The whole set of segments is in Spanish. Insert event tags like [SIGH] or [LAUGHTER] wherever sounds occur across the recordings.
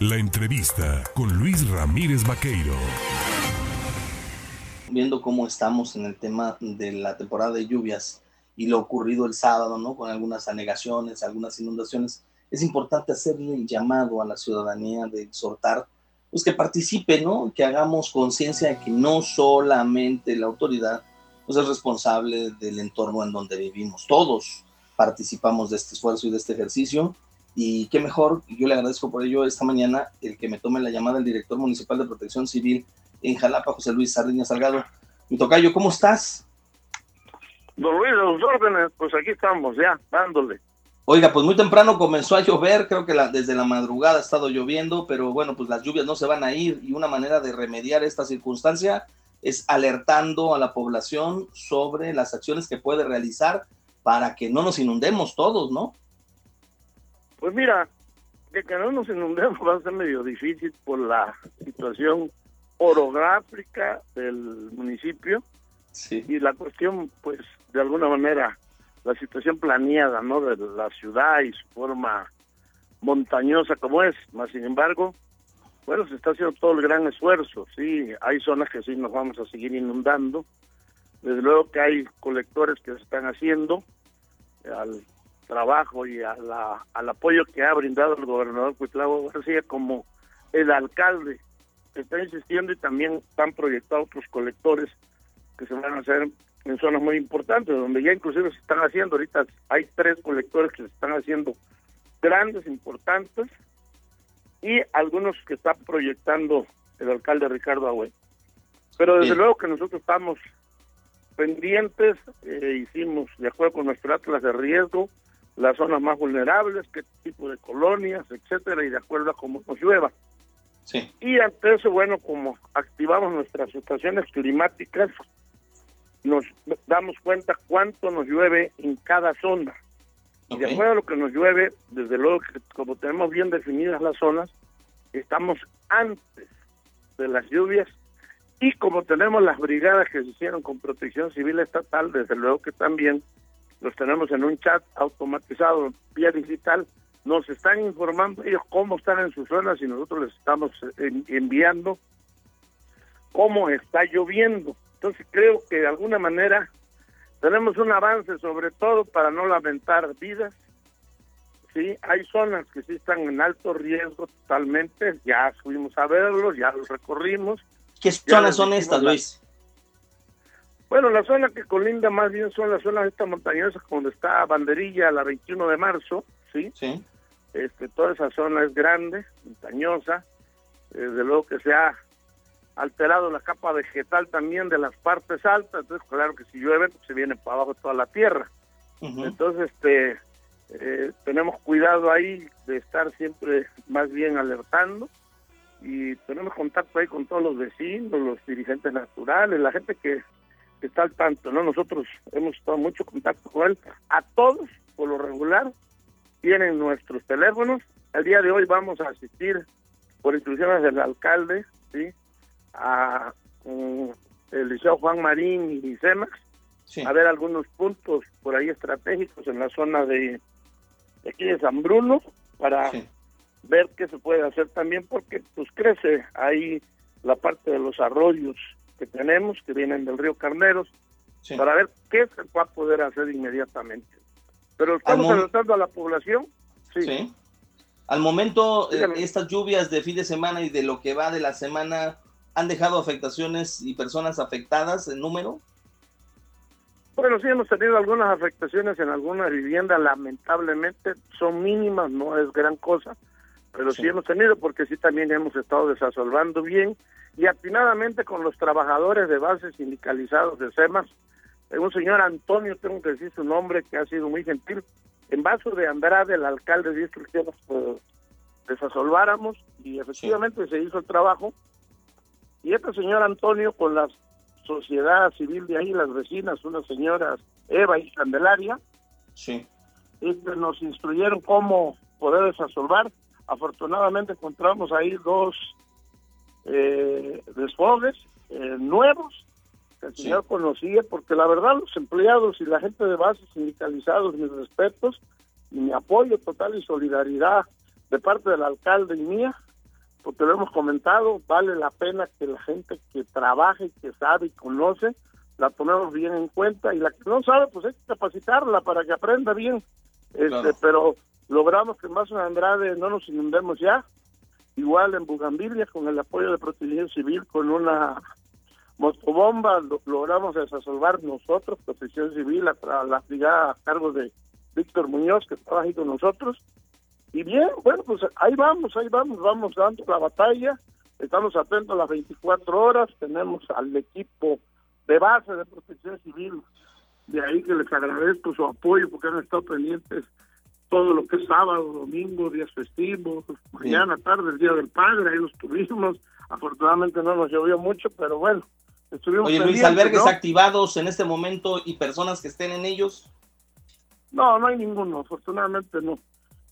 La entrevista con Luis Ramírez Vaqueiro. Viendo cómo estamos en el tema de la temporada de lluvias y lo ocurrido el sábado, ¿no? Con algunas anegaciones, algunas inundaciones, es importante hacerle el llamado a la ciudadanía de exhortar, pues que participe, ¿no? Que hagamos conciencia de que no solamente la autoridad pues es responsable del entorno en donde vivimos. Todos participamos de este esfuerzo y de este ejercicio. Y qué mejor, yo le agradezco por ello esta mañana el que me tome la llamada el director municipal de protección civil en Jalapa, José Luis Sardiña Salgado. Mi tocayo, ¿cómo estás? Don Luis, los órdenes, pues aquí estamos ya, dándole. Oiga, pues muy temprano comenzó a llover, creo que la, desde la madrugada ha estado lloviendo, pero bueno, pues las lluvias no se van a ir y una manera de remediar esta circunstancia es alertando a la población sobre las acciones que puede realizar para que no nos inundemos todos, ¿no? Pues mira, de que no nos inundemos [LAUGHS] va a ser medio difícil por la situación orográfica del municipio sí. y la cuestión, pues, de alguna manera, la situación planeada, ¿no? De la ciudad y su forma montañosa como es. Más sin embargo, bueno, se está haciendo todo el gran esfuerzo, sí, hay zonas que sí nos vamos a seguir inundando, desde luego que hay colectores que se están haciendo al trabajo y a la, al apoyo que ha brindado el gobernador Cuitlavo García como el alcalde. Está insistiendo y también están proyectados otros colectores que se van a hacer en zonas muy importantes, donde ya inclusive se están haciendo, ahorita hay tres colectores que se están haciendo grandes, importantes, y algunos que está proyectando el alcalde Ricardo Agüe. Pero desde luego que nosotros estamos pendientes, eh, hicimos de acuerdo con nuestro atlas de riesgo, las zonas más vulnerables, qué tipo de colonias, etcétera, y de acuerdo a cómo nos llueva. Sí. Y ante eso, bueno, como activamos nuestras estaciones climáticas, nos damos cuenta cuánto nos llueve en cada zona. Y de acuerdo a lo que nos llueve, desde luego que como tenemos bien definidas las zonas, estamos antes de las lluvias y como tenemos las brigadas que se hicieron con protección civil estatal, desde luego que también los tenemos en un chat automatizado vía digital, nos están informando ellos cómo están en sus zonas y nosotros les estamos enviando cómo está lloviendo. Entonces creo que de alguna manera tenemos un avance sobre todo para no lamentar vidas. Sí, hay zonas que sí están en alto riesgo totalmente, ya fuimos a verlos, ya los recorrimos. ¿Qué zonas son estas, Luis? Bueno, la zona que colinda más bien son las zonas estas montañosas donde está Banderilla la 21 de marzo, ¿sí? Sí. Este, toda esa zona es grande, montañosa, desde luego que se ha alterado la capa vegetal también de las partes altas, entonces claro que si llueve pues, se viene para abajo toda la tierra. Entonces este eh, tenemos cuidado ahí de estar siempre más bien alertando y tenemos contacto ahí con todos los vecinos, los dirigentes naturales, la gente que, que está al tanto, ¿no? Nosotros hemos estado mucho contacto con él, a todos por lo regular tienen nuestros teléfonos. El día de hoy vamos a asistir por instrucciones del alcalde, ¿sí? a el Liceo Juan Marín y CEMAX a ver algunos puntos por ahí estratégicos en la zona de, aquí de San Bruno para ver qué se puede hacer también porque pues crece ahí la parte de los arroyos que tenemos que vienen del río Carneros para ver qué se va a poder hacer inmediatamente. Pero estamos alertando a la población. Sí. Al momento, eh, estas lluvias de fin de semana y de lo que va de la semana, ¿Han dejado afectaciones y personas afectadas en número? Bueno, sí hemos tenido algunas afectaciones en algunas viviendas, lamentablemente son mínimas, no es gran cosa, pero sí, hemos tenido porque sí también hemos estado desasolvando bien y atinadamente con los trabajadores de base sindicalizados de SEMAS, un señor Antonio, tengo que decir su nombre, que ha sido muy gentil, en vaso de Andrade, el alcalde de que pues, desasolváramos y efectivamente se hizo el trabajo y este señor Antonio con la sociedad civil de ahí, las vecinas, unas señoras Eva y Candelaria, sí. Este, nos instruyeron cómo poder desasolvar. Afortunadamente encontramos ahí dos eh, desfogues eh, nuevos que el señor conocía, porque la verdad los empleados y la gente de base sindicalizados, mis respetos y mi apoyo total y solidaridad de parte del alcalde y mía, porque lo hemos comentado, vale la pena que la gente que trabaje, que sabe y conoce, la tomemos bien en cuenta y la que no sabe, pues hay que capacitarla para que aprenda bien. Este, Pero logramos que en Andrade no nos inundemos ya. Igual en Bugambilia, con el apoyo de Protección Civil, con una motobomba, lo, logramos desasolvar nosotros, Protección Civil, la, la brigada a cargo de Víctor Muñoz, que estaba ahí con nosotros. Y bien, bueno, pues ahí vamos, ahí vamos, vamos dando la batalla. Estamos atentos a las 24 horas, tenemos al equipo de base de protección civil. De ahí que les agradezco su apoyo porque han estado pendientes todo lo que es sábado, domingo, días festivos, mañana, tarde, el Día del Padre, ahí los tuvimos. Afortunadamente no nos llovió mucho, pero bueno, estuvimos Oye, Luis, albergues activados en este momento y personas que estén en ellos. No, no hay ninguno, afortunadamente no.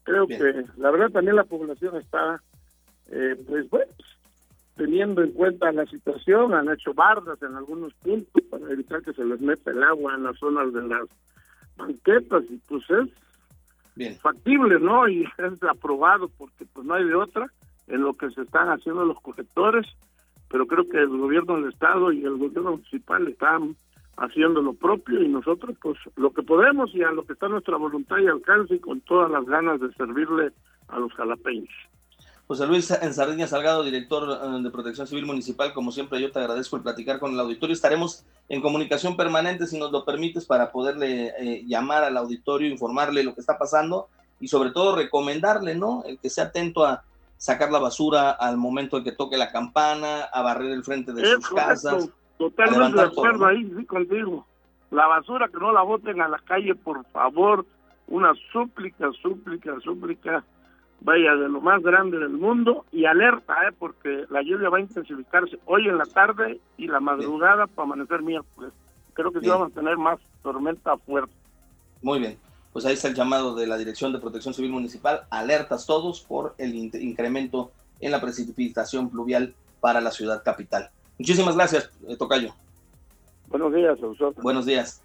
Creo que la verdad también la población está, eh, pues bueno, teniendo en cuenta la situación, han hecho bardas en algunos puntos para evitar que se les meta el agua en las zonas de las banquetas y pues es factible, ¿no? Y [LAUGHS] es aprobado porque pues no hay de otra en lo que se están haciendo los colectores, pero creo que el gobierno del estado y el gobierno municipal están haciendo lo propio y nosotros pues lo que podemos y a lo que está nuestra voluntad y alcance y con todas las ganas de servirle a los jalapeños. José Luis Ensardiña Salgado, director eh, de Protección Civil Municipal, como siempre yo te agradezco el platicar con el auditorio. Estaremos en comunicación permanente, si nos lo permites, para poderle eh, llamar al auditorio, informarle lo que está pasando y sobre todo recomendarle, ¿no? El que sea atento a sacar la basura al momento en que toque la campana, a barrer el frente de sus casas. Totalmente de acuerdo ahí, sí, contigo. La basura que no la boten a la calle, por favor. Una súplica, súplica, súplica vaya de lo más grande del mundo y alerta, ¿eh? porque la lluvia va a intensificarse hoy en la tarde y la madrugada para amanecer miércoles. Creo que sí vamos a tener más tormenta fuerte. Muy bien, pues ahí está el llamado de la Dirección de Protección Civil Municipal, alertas todos por el incremento en la precipitación pluvial para la ciudad capital. Muchísimas gracias, eh, Tocayo. Buenos días, Buenos días.